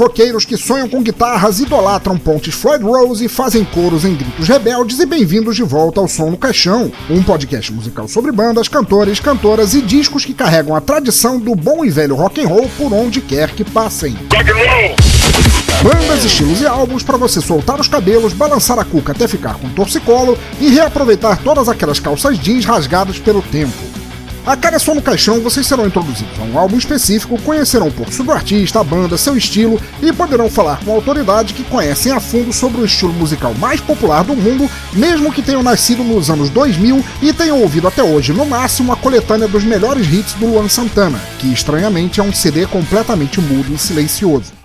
Roqueiros que sonham com guitarras, idolatram pontes Floyd Rose e fazem coros em gritos rebeldes e bem-vindos de volta ao Som no Caixão, um podcast musical sobre bandas, cantores, cantoras e discos que carregam a tradição do bom e velho rock and roll por onde quer que passem. Bandas, estilos e álbuns para você soltar os cabelos, balançar a cuca até ficar com torcicolo e reaproveitar todas aquelas calças jeans rasgadas pelo tempo. A cada som no caixão vocês serão introduzidos a um álbum específico, conhecerão um pouco sobre o artista, a banda, seu estilo e poderão falar com autoridade que conhecem a fundo sobre o estilo musical mais popular do mundo, mesmo que tenham nascido nos anos 2000 e tenham ouvido até hoje, no máximo, a coletânea dos melhores hits do Luan Santana, que estranhamente é um CD completamente mudo e silencioso.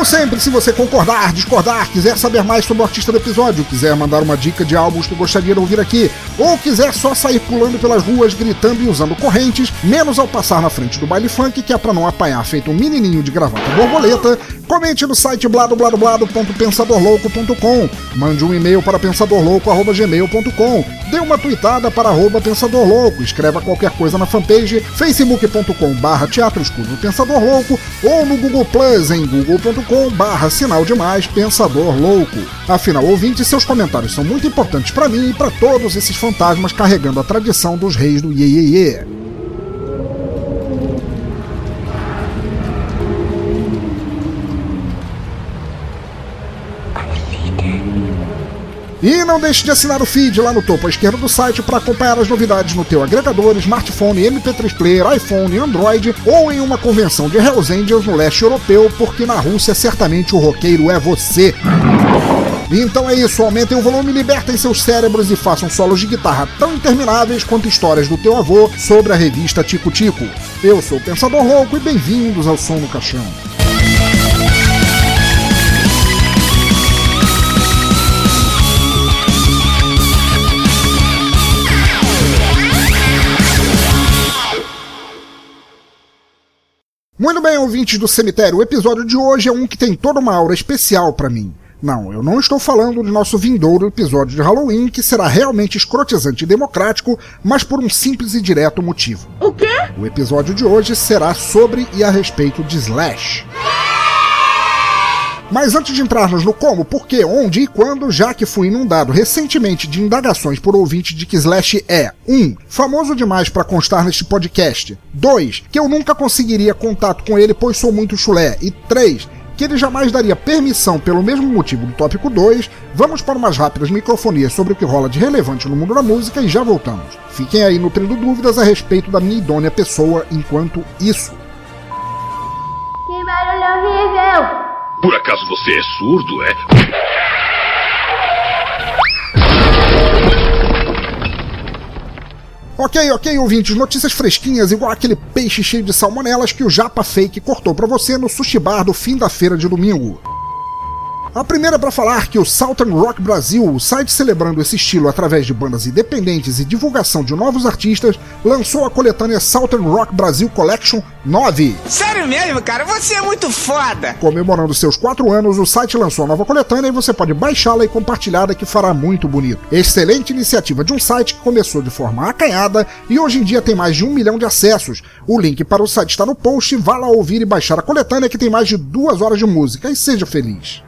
Como sempre, se você concordar, discordar, quiser saber mais sobre o artista do episódio, quiser mandar uma dica de álbuns que gostaria de ouvir aqui, ou quiser só sair pulando pelas ruas, gritando e usando correntes, menos ao passar na frente do baile funk, que é pra não apanhar feito um menininho de gravata borboleta, comente no site bladobladoblado.pensadorlouco.com, mande um e-mail para pensadorlouco.gmail.com, dê uma tweetada para arroba pensadorlouco, escreva qualquer coisa na fanpage facebook.com barra teatro escuro Pensador Louco ou no Google Plus em google.com barra sinal demais Pensador Louco. Afinal, ouvinte, seus comentários são muito importantes para mim e para todos esses fantasmas carregando a tradição dos reis do Iê Iê Iê. E não deixe de assinar o feed lá no topo à esquerda do site para acompanhar as novidades no teu agregador, smartphone, MP3 player, iPhone, Android ou em uma convenção de Hells Angels no leste europeu, porque na Rússia certamente o roqueiro é você. Então é isso, aumentem o volume, libertem seus cérebros e façam solos de guitarra tão intermináveis quanto histórias do teu avô sobre a revista Tico Tico. Eu sou o Pensador Louco e bem-vindos ao Som no Caixão. Muito bem, ouvintes do cemitério, o episódio de hoje é um que tem toda uma aura especial para mim. Não, eu não estou falando do nosso vindouro episódio de Halloween, que será realmente escrotizante e democrático, mas por um simples e direto motivo. O quê? O episódio de hoje será sobre e a respeito de Slash. Mas antes de entrarmos no como, porquê, onde e quando, já que fui inundado recentemente de indagações por ouvinte de que Slash é 1. Um, famoso demais para constar neste podcast. 2. Que eu nunca conseguiria contato com ele pois sou muito chulé. E 3. Que ele jamais daria permissão pelo mesmo motivo do tópico 2, vamos para umas rápidas microfonias sobre o que rola de relevante no mundo da música e já voltamos. Fiquem aí nutrindo dúvidas a respeito da minha idônea pessoa enquanto isso. Por acaso você é surdo, é? Ok, ok, ouvintes, notícias fresquinhas, igual aquele peixe cheio de salmonelas que o Japa Fake cortou pra você no sushi bar do fim da feira de domingo. A primeira é para falar que o Southern Rock Brasil, o site celebrando esse estilo através de bandas independentes e divulgação de novos artistas, lançou a coletânea Southern Rock Brasil Collection 9. Sério mesmo, cara? Você é muito foda! Comemorando seus 4 anos, o site lançou a nova coletânea e você pode baixá-la e compartilhá-la que fará muito bonito. Excelente iniciativa de um site que começou de forma acanhada e hoje em dia tem mais de um milhão de acessos. O link para o site está no post, vá lá ouvir e baixar a coletânea que tem mais de duas horas de música e seja feliz.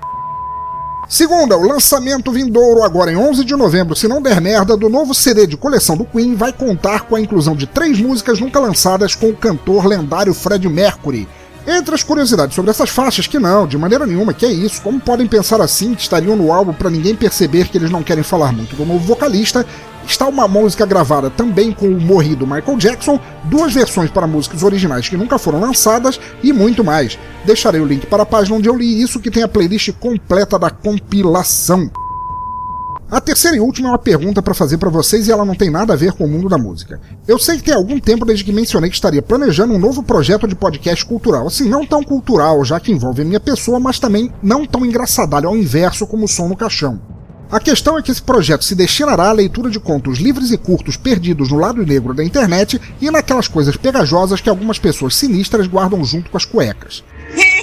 Segunda, o lançamento vindouro agora em 11 de novembro, se não der merda, do novo CD de coleção do Queen vai contar com a inclusão de três músicas nunca lançadas com o cantor lendário Fred Mercury. Entre as curiosidades sobre essas faixas, que não, de maneira nenhuma, que é isso, como podem pensar assim, que estariam no álbum para ninguém perceber que eles não querem falar muito do novo vocalista, está uma música gravada também com o morrido Michael Jackson, duas versões para músicas originais que nunca foram lançadas e muito mais. Deixarei o link para a página onde eu li isso, que tem a playlist completa da compilação. A terceira e última é uma pergunta para fazer para vocês e ela não tem nada a ver com o mundo da música. Eu sei que tem algum tempo desde que mencionei que estaria planejando um novo projeto de podcast cultural, assim, não tão cultural, já que envolve a minha pessoa, mas também não tão engraçadalho ao inverso como o som no caixão. A questão é que esse projeto se destinará à leitura de contos livres e curtos perdidos no lado negro da internet e naquelas coisas pegajosas que algumas pessoas sinistras guardam junto com as cuecas.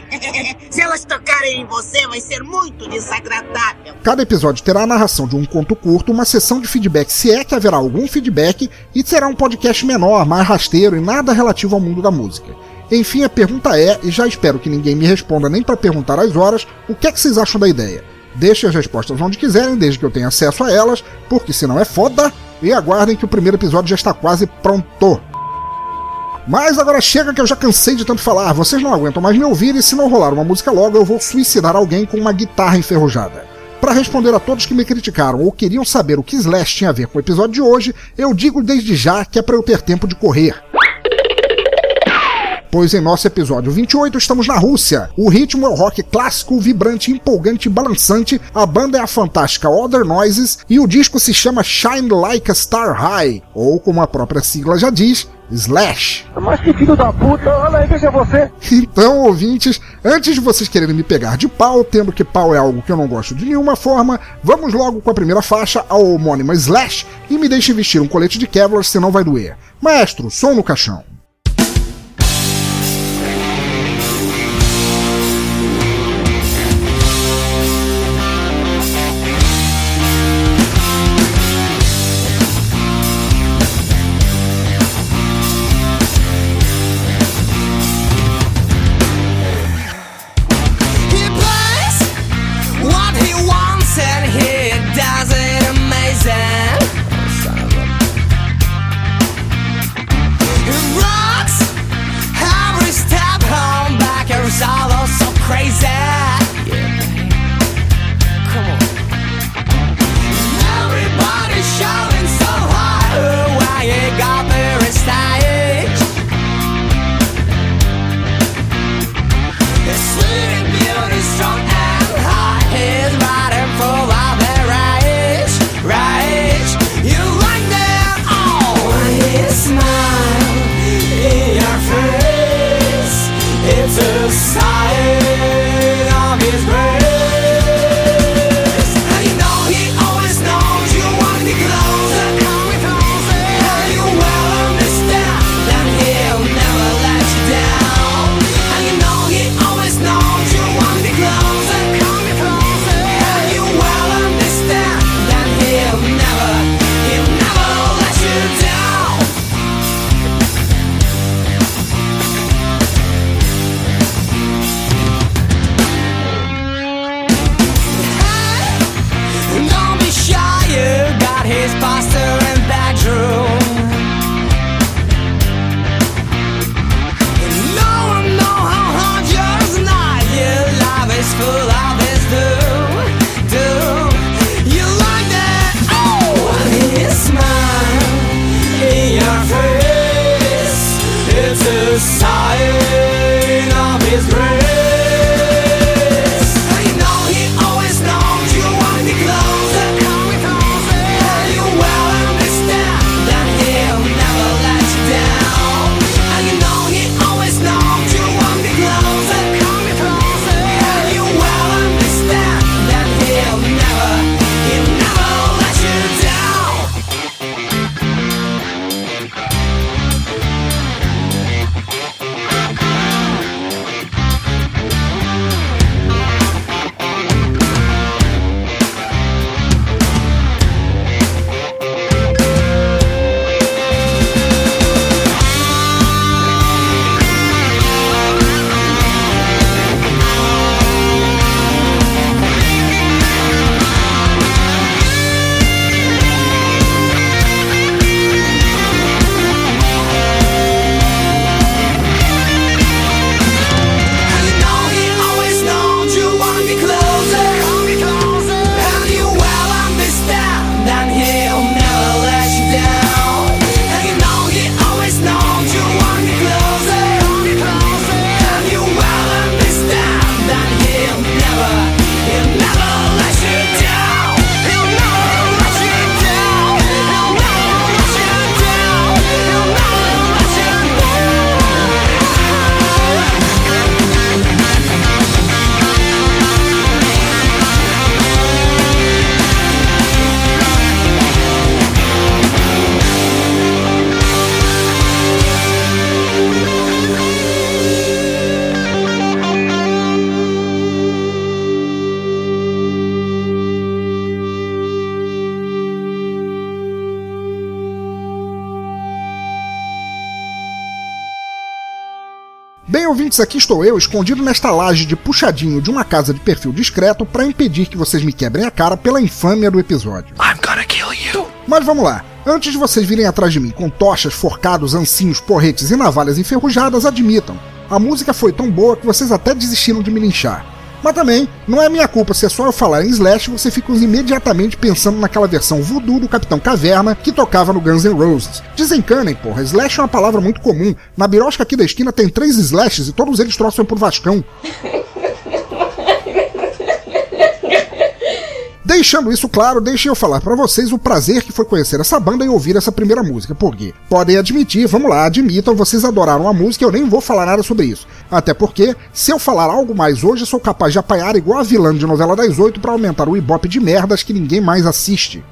Se elas tocarem em você, vai ser muito desagradável. Cada episódio terá a narração de um conto curto, uma sessão de feedback, se é que haverá algum feedback, e será um podcast menor, mais rasteiro e nada relativo ao mundo da música. Enfim, a pergunta é, e já espero que ninguém me responda nem para perguntar as horas, o que é que vocês acham da ideia? Deixem as respostas onde quiserem, desde que eu tenha acesso a elas, porque senão é foda, e aguardem que o primeiro episódio já está quase pronto. Mas agora chega que eu já cansei de tanto falar, vocês não aguentam mais me ouvir e se não rolar uma música logo eu vou suicidar alguém com uma guitarra enferrujada. Para responder a todos que me criticaram ou queriam saber o que Slash tinha a ver com o episódio de hoje, eu digo desde já que é para eu ter tempo de correr. Pois em nosso episódio 28 estamos na Rússia. O ritmo é o rock clássico, vibrante, empolgante e balançante. A banda é a fantástica Other Noises e o disco se chama Shine Like a Star High, ou como a própria sigla já diz, Slash. Mas que filho da puta, olha aí, veja você. Então, ouvintes, antes de vocês quererem me pegar de pau, tendo que pau é algo que eu não gosto de nenhuma forma, vamos logo com a primeira faixa, a homônima Slash, e me deixem vestir um colete de Kevlar, senão vai doer. Maestro, som no caixão. Ouvintes, aqui estou eu, escondido nesta laje de puxadinho de uma casa de perfil discreto para impedir que vocês me quebrem a cara pela infâmia do episódio. I'm gonna kill you. Mas vamos lá. Antes de vocês virem atrás de mim com tochas, forcados, ancinhos, porretes e navalhas enferrujadas, admitam. A música foi tão boa que vocês até desistiram de me linchar. Mas também, não é minha culpa se é só eu falar em Slash você fica imediatamente pensando naquela versão voodoo do Capitão Caverna que tocava no Guns N' Roses. Desencanem, porra, Slash é uma palavra muito comum. Na birosca aqui da esquina tem três Slashes e todos eles troçam pro Vascão. Deixando isso claro, deixem eu falar para vocês o prazer que foi conhecer essa banda e ouvir essa primeira música. Porque, podem admitir, vamos lá, admitam, vocês adoraram a música, eu nem vou falar nada sobre isso. Até porque, se eu falar algo mais hoje, sou capaz de apanhar igual a vilã de novela das oito para aumentar o ibope de merdas que ninguém mais assiste.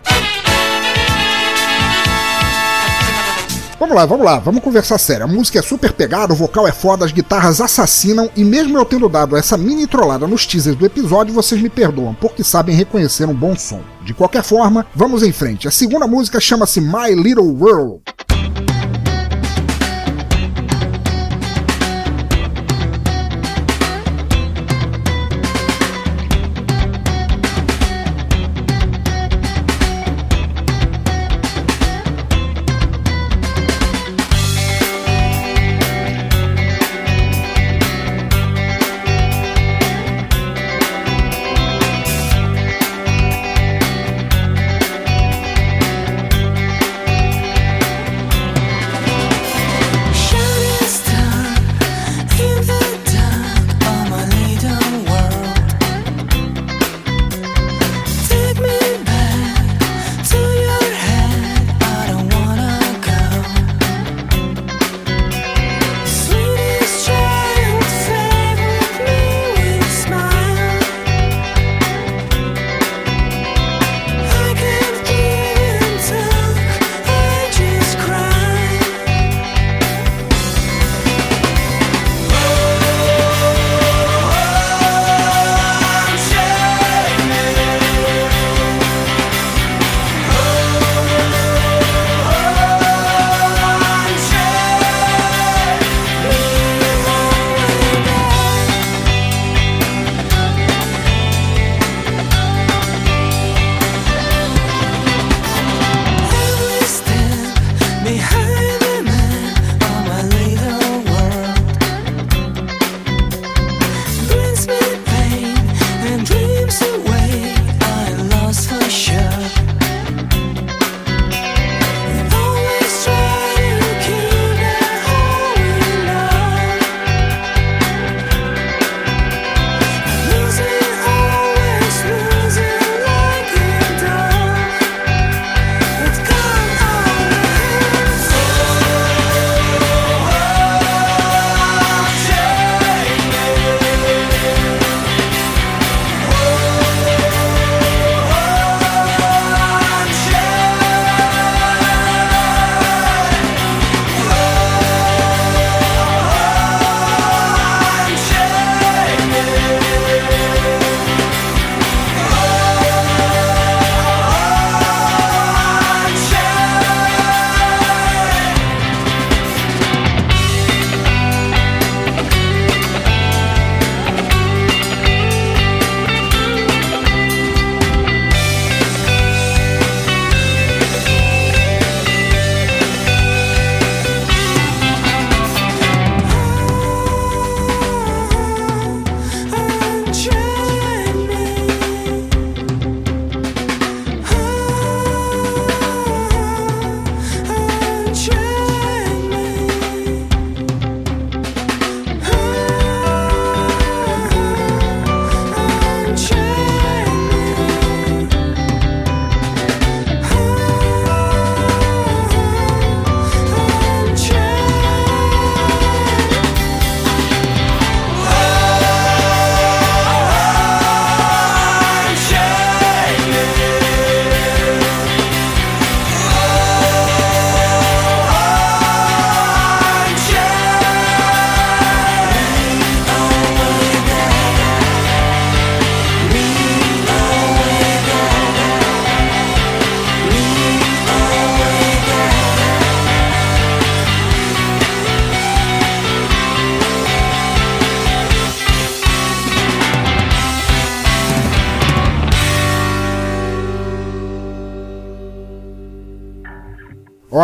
Vamos lá, vamos lá, vamos conversar sério. A música é super pegada, o vocal é foda, as guitarras assassinam, e mesmo eu tendo dado essa mini trollada nos teasers do episódio, vocês me perdoam, porque sabem reconhecer um bom som. De qualquer forma, vamos em frente. A segunda música chama-se My Little World.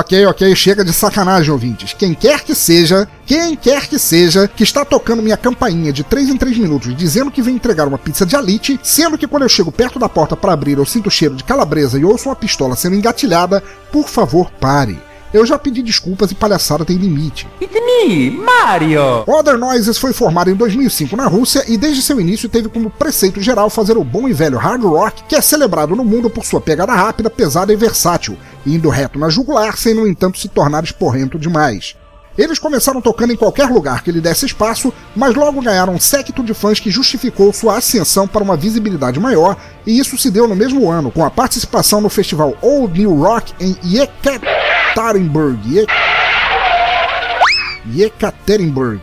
Ok, ok, chega de sacanagem, ouvintes. Quem quer que seja, quem quer que seja, que está tocando minha campainha de 3 em 3 minutos dizendo que vem entregar uma pizza de alite, sendo que quando eu chego perto da porta para abrir eu sinto cheiro de calabresa e ouço uma pistola sendo engatilhada, por favor, pare. Eu já pedi desculpas e palhaçada tem limite. It's me, Mario! Other Noises foi formado em 2005 na Rússia e desde seu início teve como preceito geral fazer o bom e velho hard rock, que é celebrado no mundo por sua pegada rápida, pesada e versátil, indo reto na jugular sem no entanto se tornar esporrento demais. Eles começaram tocando em qualquer lugar que lhe desse espaço, mas logo ganharam um séquito de fãs que justificou sua ascensão para uma visibilidade maior, e isso se deu no mesmo ano, com a participação no festival Old New Rock em Yekaterinburg. Ye... Yekaterinburg.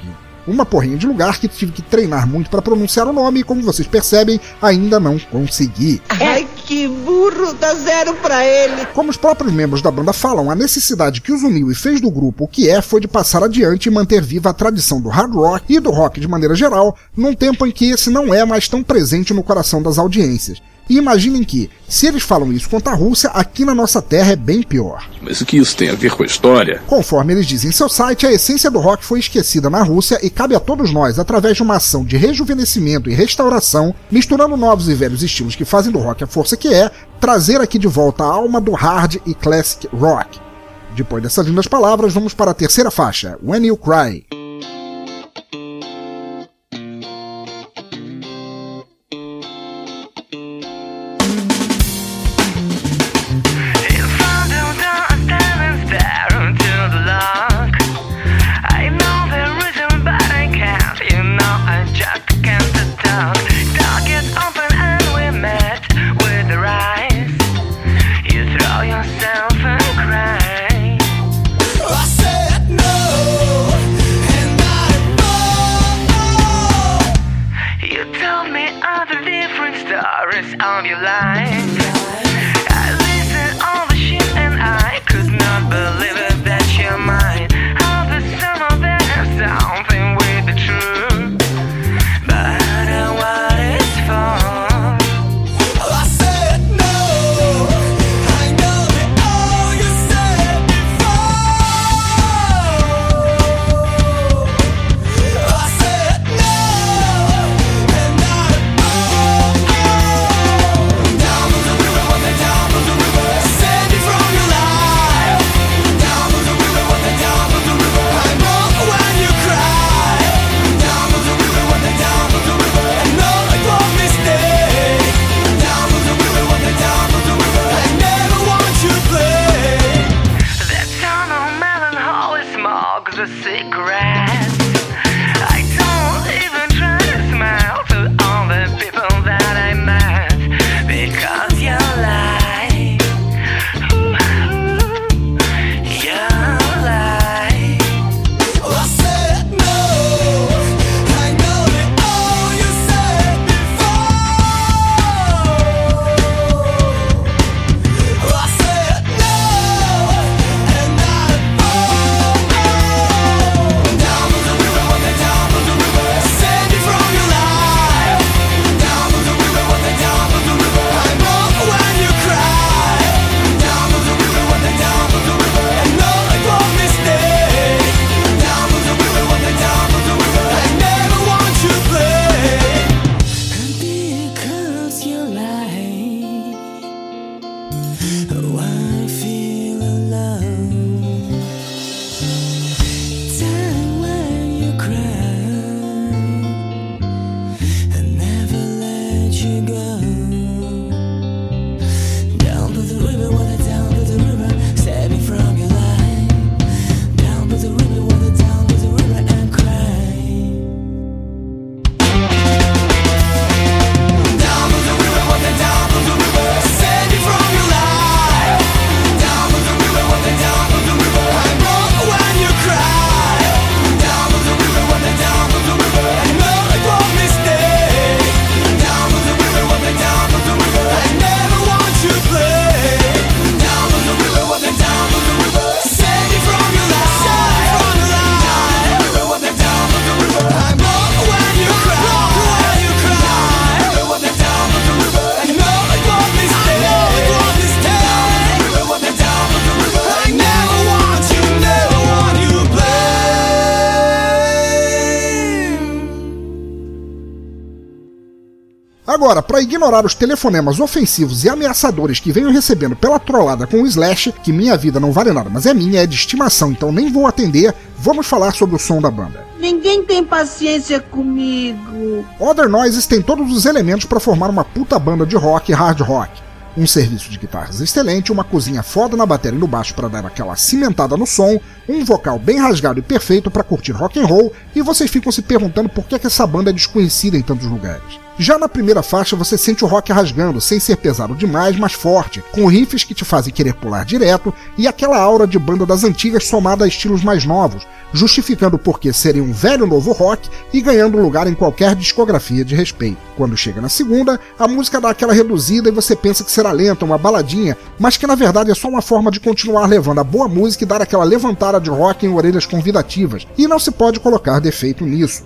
Uma porrinha de lugar que tive que treinar muito para pronunciar o nome e, como vocês percebem, ainda não consegui. Ai, que burro, dá zero pra ele. Como os próprios membros da banda falam, a necessidade que os uniu e fez do grupo o que é foi de passar adiante e manter viva a tradição do hard rock e do rock de maneira geral, num tempo em que esse não é mais tão presente no coração das audiências. E imaginem que, se eles falam isso contra a Rússia, aqui na nossa terra é bem pior. Mas o que isso tem a ver com a história? Conforme eles dizem em seu site, a essência do rock foi esquecida na Rússia e cabe a todos nós, através de uma ação de rejuvenescimento e restauração, misturando novos e velhos estilos que fazem do rock a força que é, trazer aqui de volta a alma do hard e classic rock. Depois dessas lindas palavras, vamos para a terceira faixa, When You Cry. of your life. Ignorar os telefonemas ofensivos e ameaçadores que venho recebendo pela trollada com o Slash, que minha vida não vale nada, mas é minha, é de estimação, então nem vou atender, vamos falar sobre o som da banda. Ninguém tem paciência comigo. Other Noises tem todos os elementos para formar uma puta banda de rock e hard rock. Um serviço de guitarras excelente, uma cozinha foda na bateria e no baixo para dar aquela cimentada no som, um vocal bem rasgado e perfeito para curtir rock and roll, e vocês ficam se perguntando por que, que essa banda é desconhecida em tantos lugares. Já na primeira faixa você sente o rock rasgando, sem ser pesado demais, mas forte, com riffs que te fazem querer pular direto e aquela aura de banda das antigas somada a estilos mais novos, justificando por que seria um velho novo rock e ganhando lugar em qualquer discografia de respeito. Quando chega na segunda, a música dá aquela reduzida e você pensa que será lenta, uma baladinha, mas que na verdade é só uma forma de continuar levando a boa música e dar aquela levantada de rock em orelhas convidativas, e não se pode colocar defeito nisso.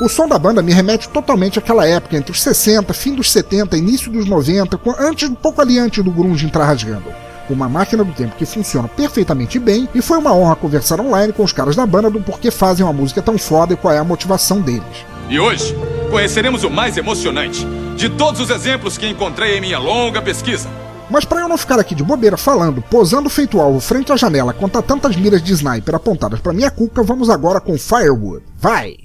O som da banda me remete totalmente àquela época, entre os 60, fim dos 70, início dos 90, antes, um pouco ali antes do grunge entrar rasgando. Uma máquina do tempo que funciona perfeitamente bem e foi uma honra conversar online com os caras da banda do porquê fazem uma música tão foda e qual é a motivação deles. E hoje conheceremos o mais emocionante de todos os exemplos que encontrei em minha longa pesquisa. Mas para eu não ficar aqui de bobeira falando, posando feito alvo frente à janela contra tantas miras de sniper apontadas para minha cuca, vamos agora com Firewood. Vai!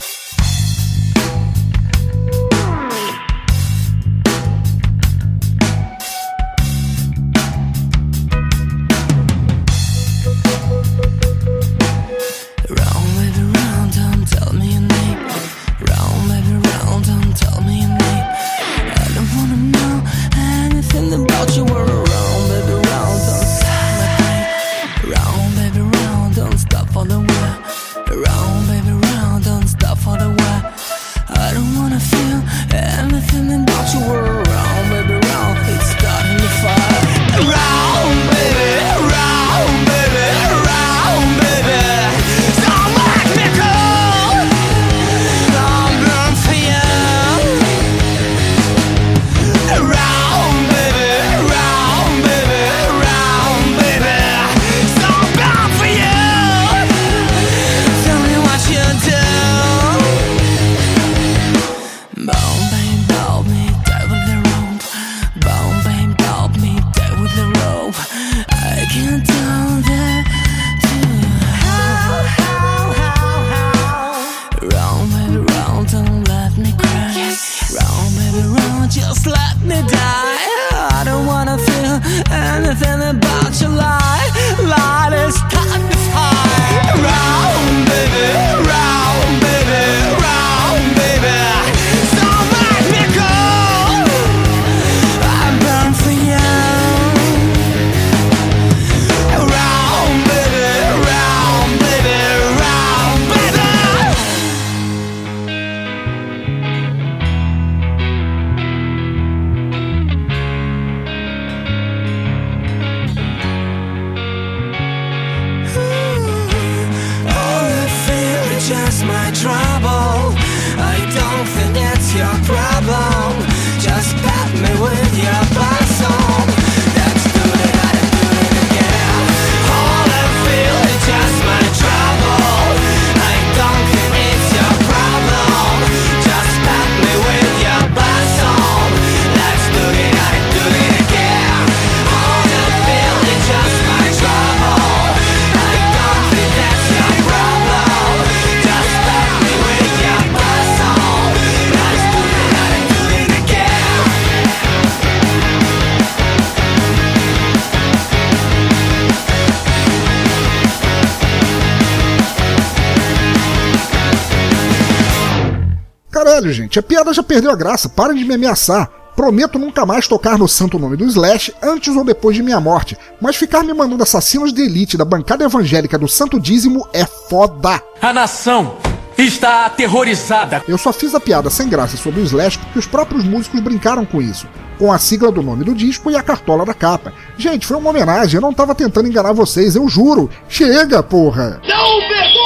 Caralho, gente, a piada já perdeu a graça, parem de me ameaçar. Prometo nunca mais tocar no santo nome do Slash antes ou depois de minha morte, mas ficar me mandando assassinos de elite da bancada evangélica do Santo Dízimo é foda. A nação está aterrorizada. Eu só fiz a piada sem graça sobre o Slash porque os próprios músicos brincaram com isso, com a sigla do nome do disco e a cartola da capa. Gente, foi uma homenagem, eu não tava tentando enganar vocês, eu juro. Chega, porra! Não pegou!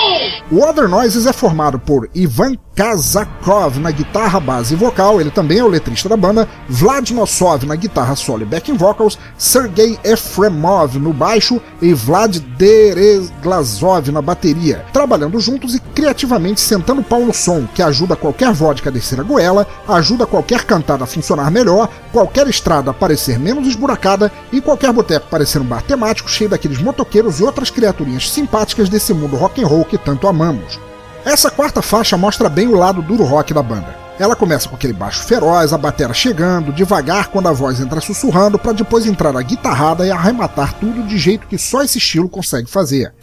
O Other Noises é formado por Ivan Kazakov na guitarra, base e vocal, ele também é o letrista da banda, Vlad Nosov na guitarra solo e backing vocals, Sergei Efremov no baixo e Vlad Dereglazov na bateria, trabalhando juntos e criativamente sentando pau no som, que ajuda qualquer vodka a descer a goela, ajuda qualquer cantada a funcionar melhor, qualquer estrada a parecer menos esburacada e qualquer boteco parecer um bar temático cheio daqueles motoqueiros e outras criaturinhas simpáticas desse mundo rock and roll que tanto amamos. Essa quarta faixa mostra bem o lado duro rock da banda. Ela começa com aquele baixo feroz, a batera chegando, devagar quando a voz entra sussurrando, para depois entrar a guitarrada e arrematar tudo de jeito que só esse estilo consegue fazer.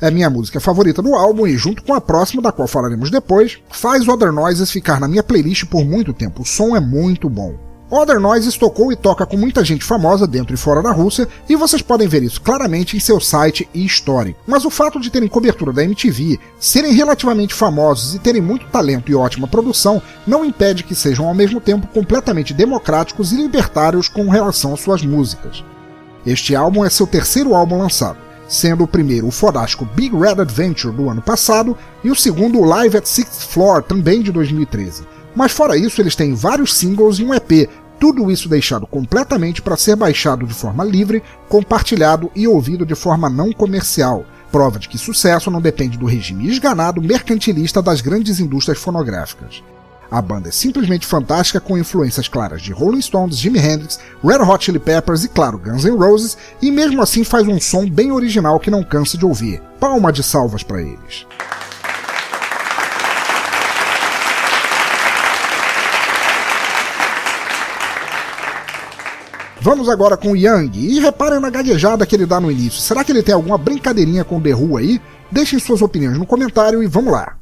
É minha música favorita do álbum e, junto com a próxima, da qual falaremos depois, faz Other Noises ficar na minha playlist por muito tempo. O som é muito bom. Other Noises tocou e toca com muita gente famosa dentro e fora da Rússia, e vocês podem ver isso claramente em seu site e histórico. Mas o fato de terem cobertura da MTV, serem relativamente famosos e terem muito talento e ótima produção, não impede que sejam ao mesmo tempo completamente democráticos e libertários com relação às suas músicas. Este álbum é seu terceiro álbum lançado, sendo o primeiro o fodástico Big Red Adventure do ano passado e o segundo o Live at Sixth Floor, também de 2013. Mas fora isso, eles têm vários singles e um EP, tudo isso deixado completamente para ser baixado de forma livre, compartilhado e ouvido de forma não comercial. Prova de que sucesso não depende do regime esganado mercantilista das grandes indústrias fonográficas. A banda é simplesmente fantástica com influências claras de Rolling Stones, Jimi Hendrix, Red Hot Chili Peppers e, claro, Guns N' Roses, e mesmo assim faz um som bem original que não cansa de ouvir. Palma de salvas para eles. Vamos agora com o Yang. E reparem na gaguejada que ele dá no início. Será que ele tem alguma brincadeirinha com The Who aí? Deixem suas opiniões no comentário e vamos lá.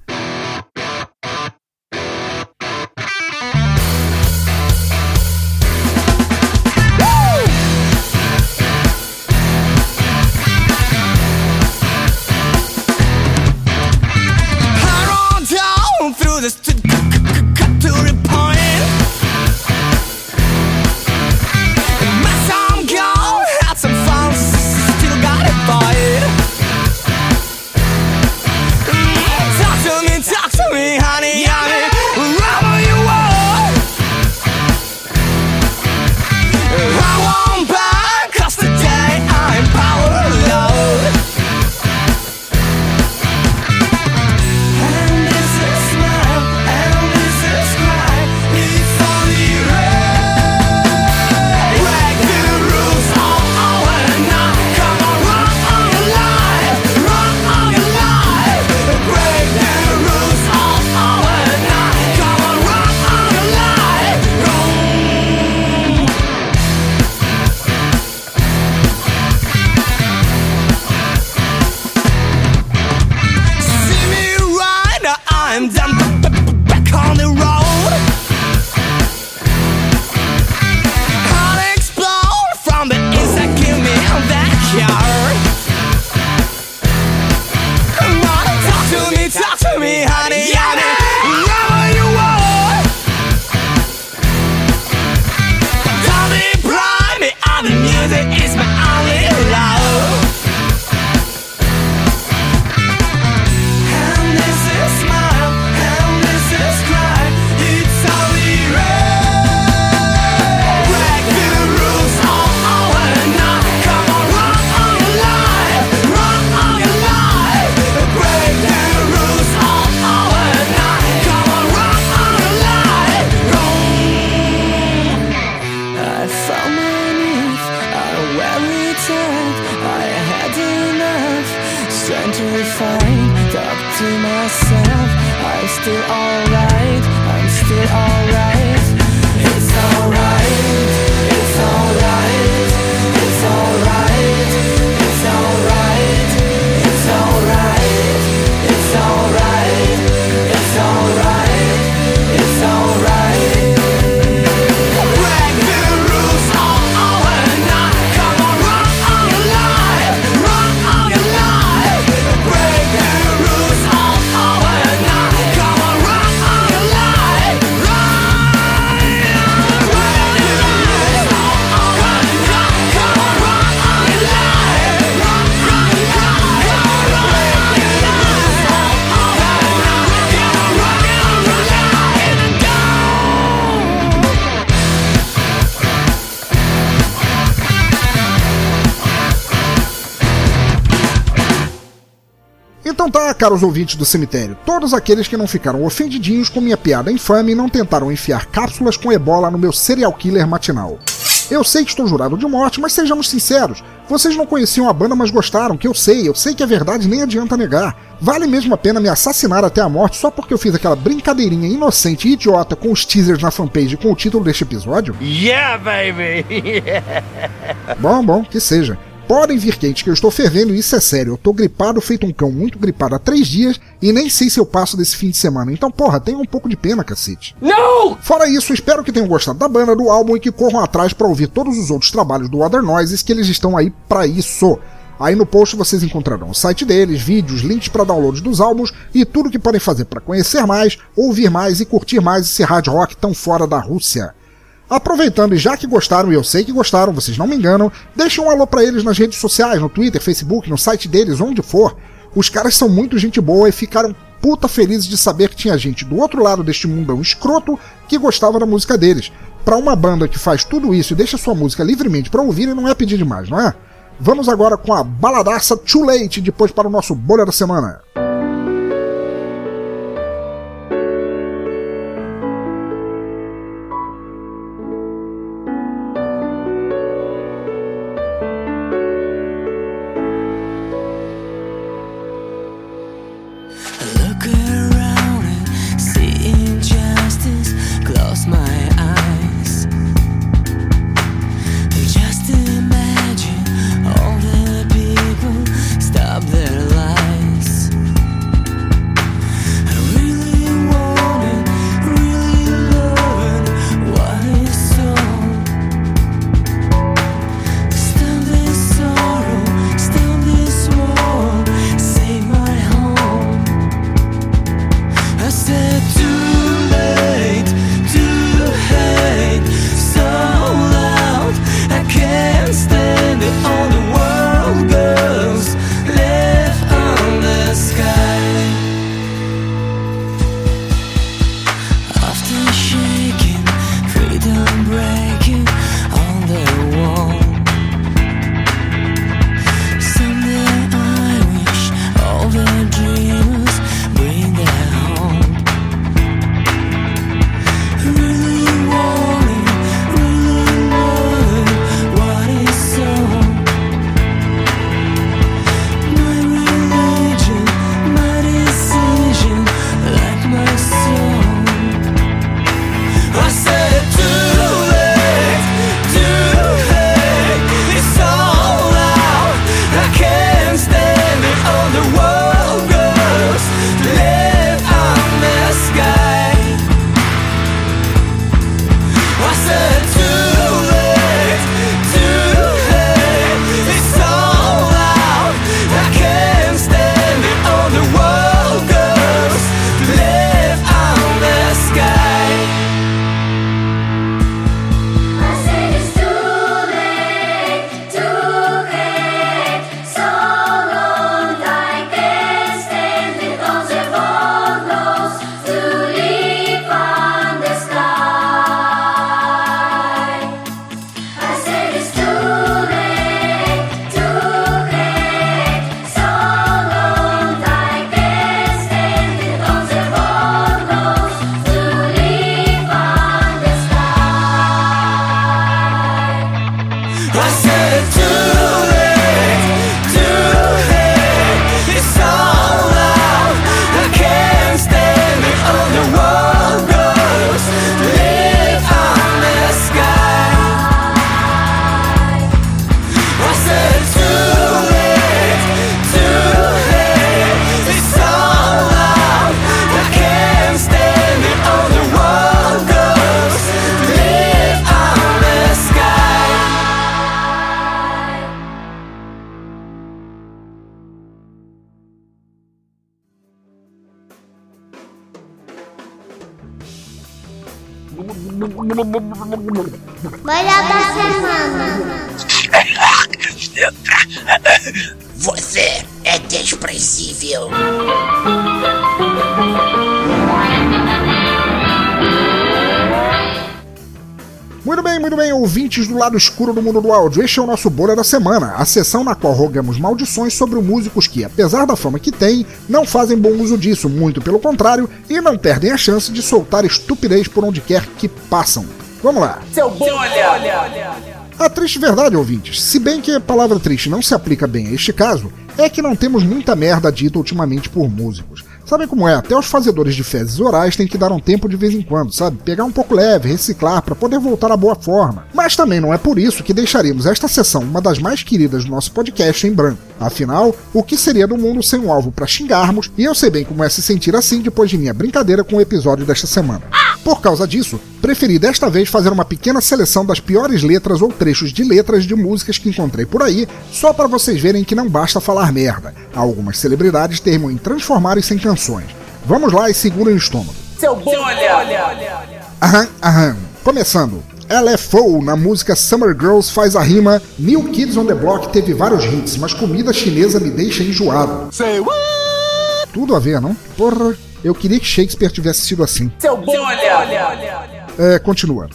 Caros ouvintes do cemitério, todos aqueles que não ficaram ofendidinhos com minha piada infame e não tentaram enfiar cápsulas com ebola no meu serial killer matinal. Eu sei que estou jurado de morte, mas sejamos sinceros. Vocês não conheciam a banda, mas gostaram, que eu sei, eu sei que é verdade, nem adianta negar. Vale mesmo a pena me assassinar até a morte só porque eu fiz aquela brincadeirinha inocente e idiota com os teasers na fanpage com o título deste episódio? Yeah, baby! bom, bom, que seja. Podem vir quente que eu estou fervendo isso é sério. Eu tô gripado, feito um cão muito gripado há três dias e nem sei se eu passo desse fim de semana. Então, porra, tenha um pouco de pena, cacete. Não! Fora isso, espero que tenham gostado da banda, do álbum e que corram atrás para ouvir todos os outros trabalhos do Other Noises que eles estão aí para isso. Aí no post vocês encontrarão o site deles, vídeos, links para downloads dos álbuns e tudo que podem fazer para conhecer mais, ouvir mais e curtir mais esse hard rock tão fora da Rússia. Aproveitando, e já que gostaram, e eu sei que gostaram, vocês não me enganam, deixem um alô para eles nas redes sociais, no Twitter, Facebook, no site deles, onde for. Os caras são muito gente boa e ficaram puta felizes de saber que tinha gente do outro lado deste mundão escroto que gostava da música deles. Para uma banda que faz tudo isso e deixa sua música livremente para ouvirem, não é pedir demais, não é? Vamos agora com a baladaça Too Late, depois para o nosso bolha da semana. Lado escuro do mundo do áudio. Este é o nosso Bolha da Semana, a sessão na qual rogamos maldições sobre músicos que, apesar da fama que têm, não fazem bom uso disso, muito pelo contrário, e não perdem a chance de soltar estupidez por onde quer que passam. Vamos lá. Seu bolha! A triste verdade, ouvintes, se bem que a palavra triste não se aplica bem a este caso, é que não temos muita merda dita ultimamente por músicos. Sabem como é? Até os fazedores de fezes orais têm que dar um tempo de vez em quando, sabe? Pegar um pouco leve, reciclar para poder voltar à boa forma. Mas também não é por isso que deixaremos esta sessão uma das mais queridas do nosso podcast em branco. Afinal, o que seria do mundo sem um alvo para xingarmos? E eu sei bem como é se sentir assim depois de minha brincadeira com o episódio desta semana. Por causa disso, preferi desta vez fazer uma pequena seleção das piores letras ou trechos de letras de músicas que encontrei por aí, só para vocês verem que não basta falar merda. Algumas celebridades termam em transformarem-se em canções. Vamos lá e segurem o estômago. Seu bolha! Aham, aham. Começando. LFO na música Summer Girls faz a rima New Kids on the Block teve vários hits, mas comida chinesa me deixa enjoado. Tudo a ver, não? Porra, eu queria que Shakespeare tivesse sido assim. Seu bolha! É, continua.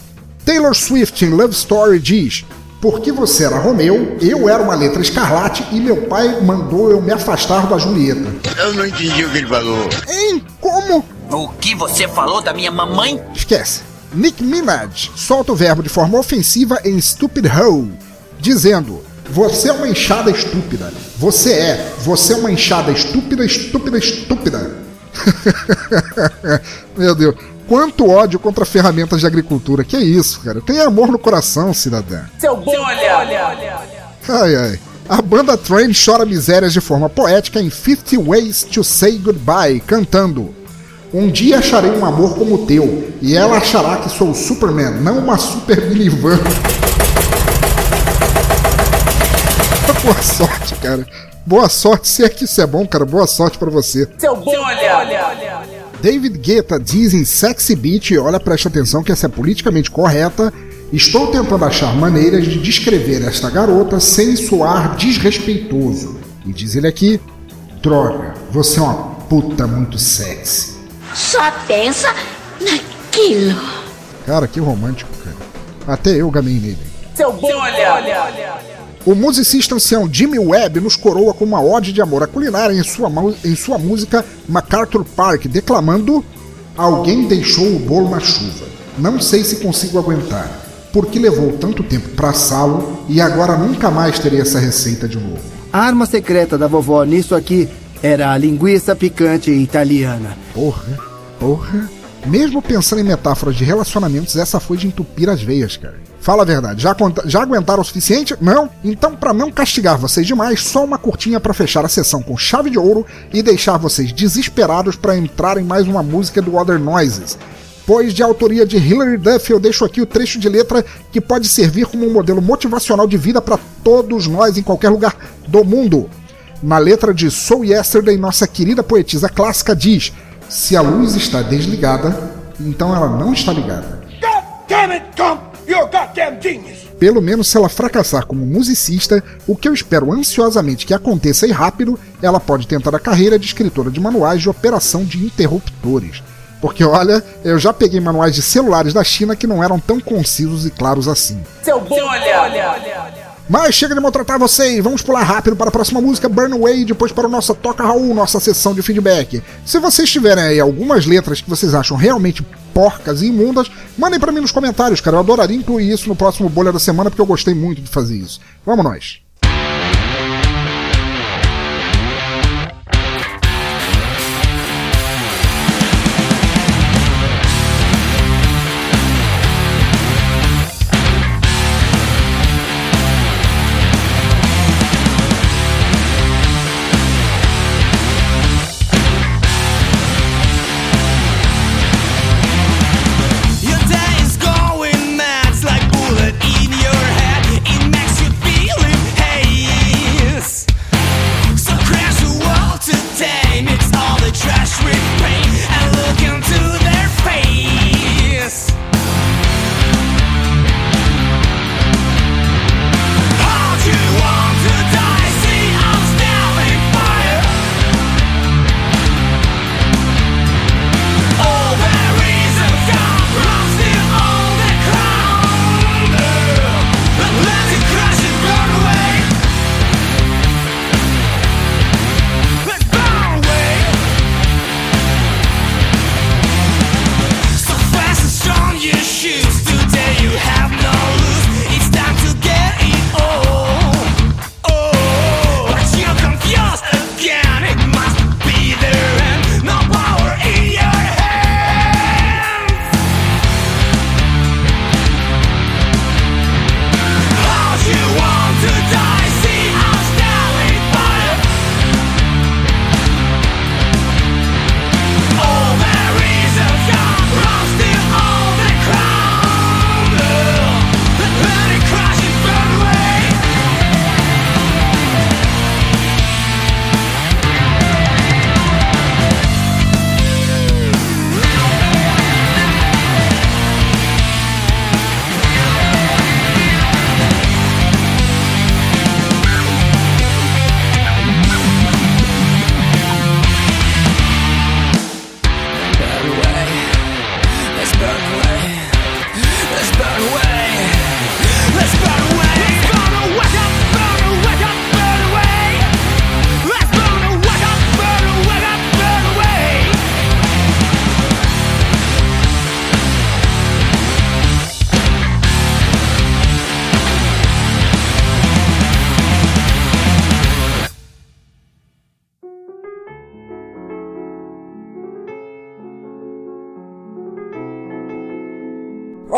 Taylor Swift em Love Story diz: Porque você era Romeu, eu era uma letra escarlate e meu pai mandou eu me afastar da Julieta. Eu não entendi o que ele falou. Hein? Como? O que você falou da minha mamãe? Esquece. Nick Minaj solta o verbo de forma ofensiva em Stupid Hoe, dizendo: Você é uma enxada estúpida. Você é. Você é uma enxada estúpida, estúpida, estúpida. Meu Deus. Quanto ódio contra ferramentas de agricultura. Que isso, cara? Tem amor no coração, cidadã. Seu bolha! Ai, ai. A banda Train chora misérias de forma poética em 50 Ways to Say Goodbye, cantando. Um dia acharei um amor como o teu, e ela achará que sou o Superman, não uma super minivan. Boa sorte, cara. Boa sorte, se é que isso é bom, cara. Boa sorte pra você. Seu bolha! David Guetta diz em Sexy Beat, olha, preste atenção que essa é politicamente correta. Estou tentando achar maneiras de descrever esta garota sem soar desrespeitoso. E diz ele aqui: Droga, você é uma puta muito sexy. Só pensa naquilo. Cara, que romântico, cara. Até eu gamei nele. Seu bolha! O musicista ancião Jimmy Webb nos coroa com uma ode de amor à culinária em sua, em sua música MacArthur Park, declamando: Alguém deixou o bolo na chuva. Não sei se consigo aguentar, porque levou tanto tempo para assá-lo e agora nunca mais terei essa receita de novo. A arma secreta da vovó nisso aqui era a linguiça picante italiana. Porra, porra. Mesmo pensando em metáforas de relacionamentos, essa foi de entupir as veias, cara. Fala a verdade, já, já aguentaram o suficiente? Não? Então, pra não castigar vocês demais, só uma curtinha pra fechar a sessão com chave de ouro e deixar vocês desesperados pra entrar em mais uma música do Other Noises. Pois de autoria de Hilary Duff, eu deixo aqui o trecho de letra que pode servir como um modelo motivacional de vida para todos nós em qualquer lugar do mundo. Na letra de Soul Yesterday, nossa querida poetisa clássica diz: Se a luz está desligada, então ela não está ligada. God damn it, Tom! You're a goddamn genius! Pelo menos se ela fracassar como musicista, o que eu espero ansiosamente que aconteça e rápido, ela pode tentar a carreira de escritora de manuais de operação de interruptores. Porque olha, eu já peguei manuais de celulares da China que não eram tão concisos e claros assim. Seu bolha! Mas chega de maltratar vocês, vamos pular rápido para a próxima música, Burn Away, depois para o nosso Toca Raul, nossa sessão de feedback. Se vocês tiverem aí algumas letras que vocês acham realmente porcas e imundas, mandem para mim nos comentários, cara. Eu adoraria incluir isso no próximo Bolha da Semana, porque eu gostei muito de fazer isso. Vamos nós.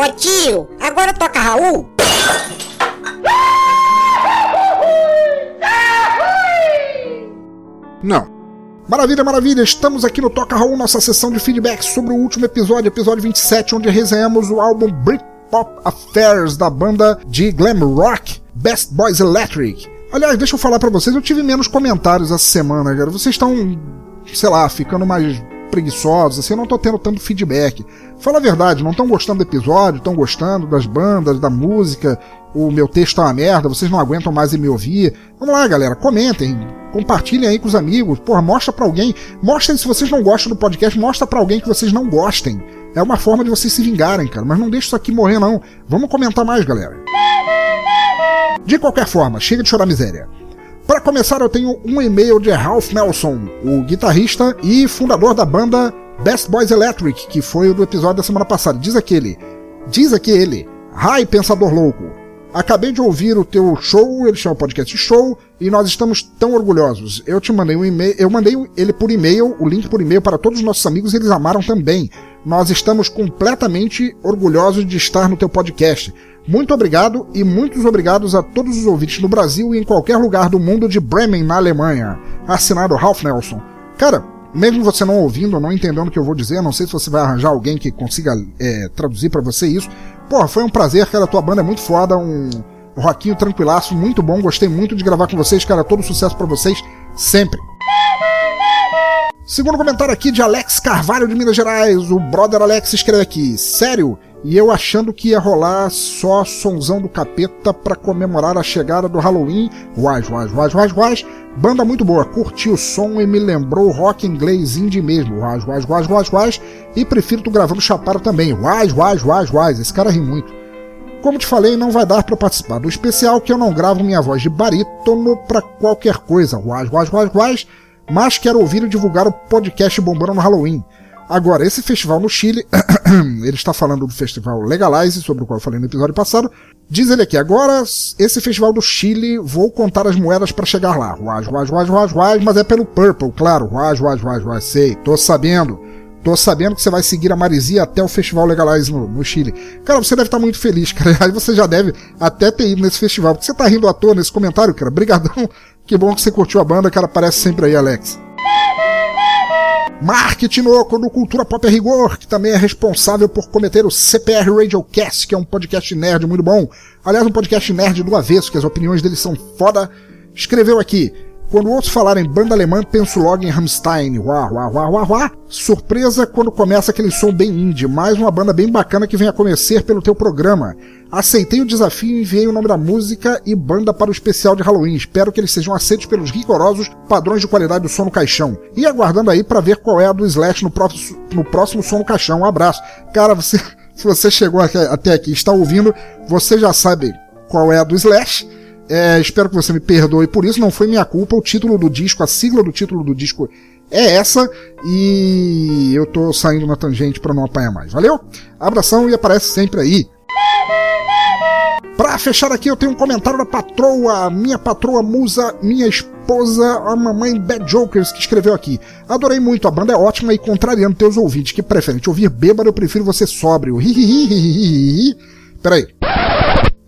Tiro. Agora toca Raul. Não. Maravilha, maravilha, estamos aqui no Toca Raul, nossa sessão de feedback sobre o último episódio, episódio 27, onde resenhamos o álbum Britpop Affairs da banda de glam rock Best Boys Electric. Aliás, deixa eu falar para vocês, eu tive menos comentários essa semana, cara. Vocês estão, sei lá, ficando mais preguiçosos, assim, eu não tô tendo tanto feedback. Fala a verdade, não estão gostando do episódio, estão gostando das bandas, da música, o meu texto tá uma merda, vocês não aguentam mais me ouvir. Vamos lá, galera, comentem, compartilhem aí com os amigos, porra, mostra pra alguém, mostra se vocês não gostam do podcast, mostra pra alguém que vocês não gostem. É uma forma de vocês se vingarem, cara, mas não deixe isso aqui morrer não. Vamos comentar mais, galera. De qualquer forma, chega de chorar miséria. Para começar, eu tenho um e-mail de Ralph Nelson, o guitarrista e fundador da banda Best Boys Electric, que foi o do episódio da semana passada. Diz aquele, diz aqui ele, Hi, pensador louco. Acabei de ouvir o teu show, ele chama podcast show, e nós estamos tão orgulhosos. Eu te mandei um e-mail, eu mandei ele por e-mail, o link por e-mail para todos os nossos amigos, eles amaram também. Nós estamos completamente orgulhosos de estar no teu podcast. Muito obrigado e muitos obrigados a todos os ouvintes no Brasil e em qualquer lugar do mundo de Bremen, na Alemanha. Assinado Ralph Nelson. Cara, mesmo você não ouvindo, não entendendo o que eu vou dizer, não sei se você vai arranjar alguém que consiga é, traduzir para você isso. Porra, foi um prazer, cara. Tua banda é muito foda, um rockinho tranquilaço, muito bom. Gostei muito de gravar com vocês, cara. Todo sucesso para vocês, sempre. Segundo comentário aqui de Alex Carvalho de Minas Gerais. O brother Alex escreve aqui: Sério? E eu achando que ia rolar só sonzão do capeta para comemorar a chegada do Halloween. Waz, waz, waz, waz, waz. Banda muito boa, curti o som e me lembrou rock inglês indie mesmo. Waz, waz, waz, waz, waz. E prefiro tu gravando Chaparo também. Waz, waz, waz, waz. Esse cara ri muito. Como te falei, não vai dar para participar do especial que eu não gravo minha voz de barítono para qualquer coisa. Waz, waz, waz, waz. Mas quero ouvir e divulgar o podcast bombando no Halloween. Agora, esse festival no Chile, ele está falando do festival Legalize, sobre o qual eu falei no episódio passado. Diz ele aqui, agora, esse festival do Chile, vou contar as moedas para chegar lá. Ruaz, ruaz, ruaz, ruaz, ruaz, mas é pelo Purple, claro. Ruaz, ruaz, ruaz, ruaz, sei, tô sabendo. Tô sabendo que você vai seguir a Marizia até o Festival Legalize no, no Chile. Cara, você deve estar muito feliz, cara. Aí você já deve até ter ido nesse festival. Porque você tá rindo à toa nesse comentário, cara. Brigadão. Que bom que você curtiu a banda, cara. Aparece sempre aí, Alex. Mark Tinoco do Cultura Pop Rigor, que também é responsável por cometer o CPR Radiocast, que é um podcast nerd muito bom. Aliás, um podcast nerd do avesso, que as opiniões dele são foda. Escreveu aqui. Quando ouço falar em banda alemã, penso logo em Rammstein. Uá, uá, uá, uá, uá. Surpresa quando começa aquele som bem indie. Mais uma banda bem bacana que vem a conhecer pelo teu programa. Aceitei o desafio e enviei o nome da música e banda para o especial de Halloween. Espero que eles sejam aceitos pelos rigorosos padrões de qualidade do som no caixão. E aguardando aí para ver qual é a do Slash no próximo, no próximo som no caixão. Um abraço. Cara, você, se você chegou até aqui e está ouvindo, você já sabe qual é a do Slash. É, espero que você me perdoe por isso, não foi minha culpa. O título do disco, a sigla do título do disco é essa e eu tô saindo na tangente para não apanhar mais. Valeu? Abração e aparece sempre aí. Pra fechar aqui, eu tenho um comentário da patroa, minha patroa musa, minha esposa, a mamãe Bad Jokers, que escreveu aqui. Adorei muito, a banda é ótima e contrariando teus ouvintes que preferem te ouvir bêbado, eu prefiro você sóbrio. Peraí.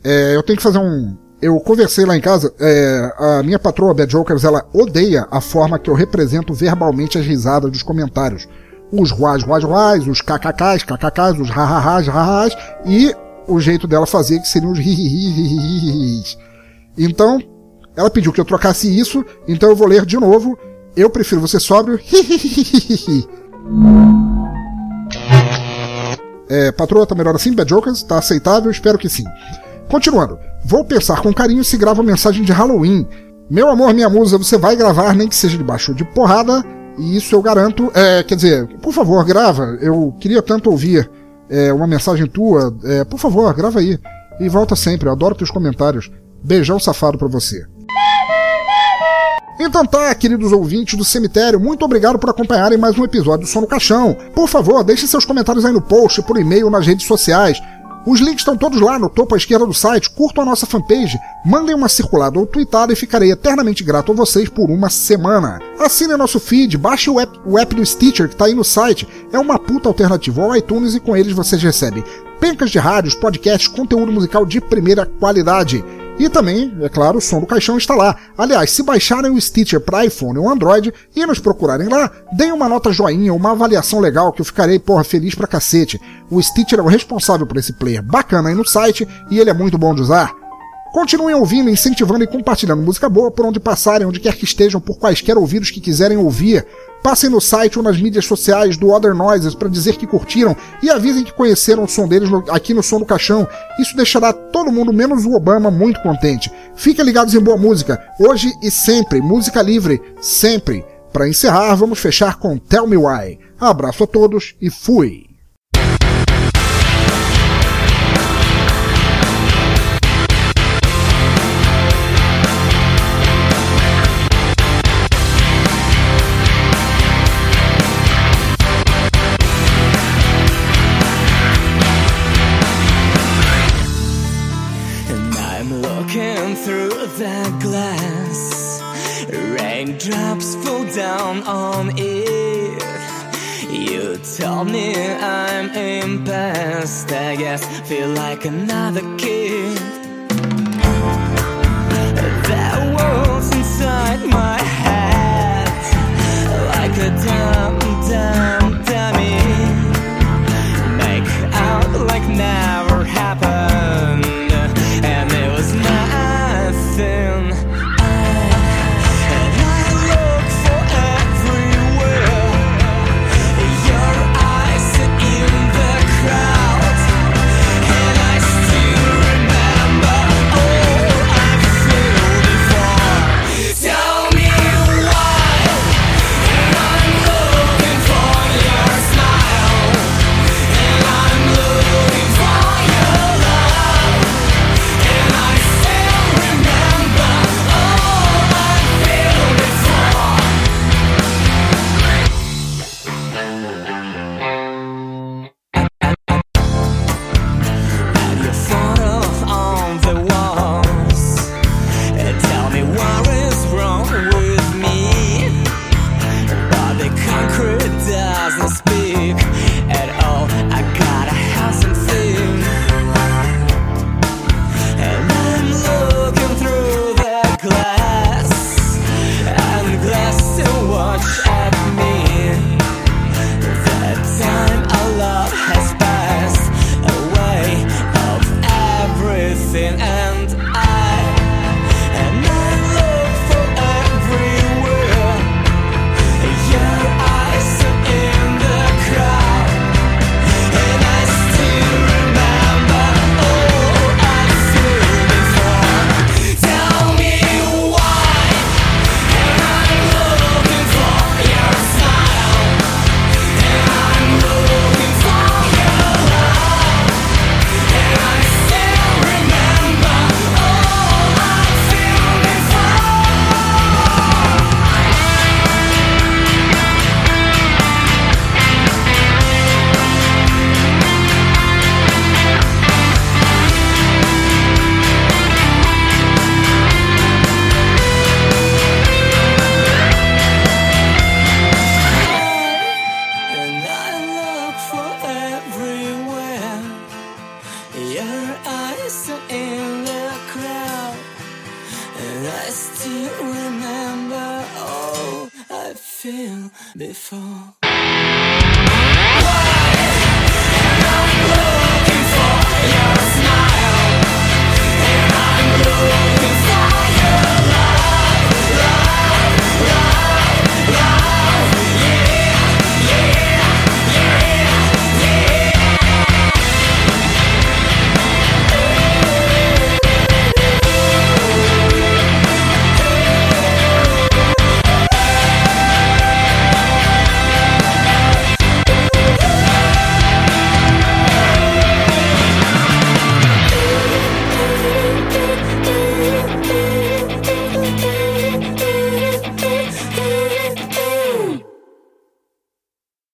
É, eu tenho que fazer um. Eu conversei lá em casa, é, a minha patroa Bad Jokers, ela odeia a forma que eu represento verbalmente as risadas dos comentários. Os ruas, ruas, ruas, os kkks, kkks, os hahahás, hahás e o jeito dela fazer, que seriam os ri Então, ela pediu que eu trocasse isso, então eu vou ler de novo. Eu prefiro você sóbrio. é, patroa, tá melhor assim? Bad Jokers? Tá aceitável? Espero que sim. Continuando. Vou pensar com carinho se grava mensagem de Halloween. Meu amor, minha musa, você vai gravar, nem que seja debaixo de porrada. E isso eu garanto. É, quer dizer, por favor, grava. Eu queria tanto ouvir é, uma mensagem tua, é, por favor, grava aí. E volta sempre, eu adoro teus comentários. Beijão safado pra você. Então tá, queridos ouvintes do cemitério, muito obrigado por acompanharem mais um episódio do Som no Caixão. Por favor, deixe seus comentários aí no post, por e-mail, nas redes sociais. Os links estão todos lá no topo à esquerda do site. Curtam a nossa fanpage, mandem uma circulada ou tweetada e ficarei eternamente grato a vocês por uma semana. Assine nosso feed, baixe o app, o app do Stitcher que está aí no site. É uma puta alternativa ao iTunes e com eles vocês recebem pencas de rádios, podcasts, conteúdo musical de primeira qualidade. E também, é claro, o som do caixão está lá. Aliás, se baixarem o Stitcher para iPhone ou Android e nos procurarem lá, deem uma nota joinha, uma avaliação legal que eu ficarei, porra, feliz pra cacete. O Stitcher é o responsável por esse player bacana aí no site e ele é muito bom de usar. Continuem ouvindo, incentivando e compartilhando música boa por onde passarem, onde quer que estejam, por quaisquer ouvidos que quiserem ouvir. Passem no site ou nas mídias sociais do Other Noises para dizer que curtiram e avisem que conheceram o som deles aqui no Som do Caixão. Isso deixará todo mundo, menos o Obama, muito contente. Fiquem ligados em boa música, hoje e sempre, música livre, sempre. Para encerrar, vamos fechar com Tell Me Why. Abraço a todos e fui! On it. You tell me I'm past, I guess. Feel like another kid.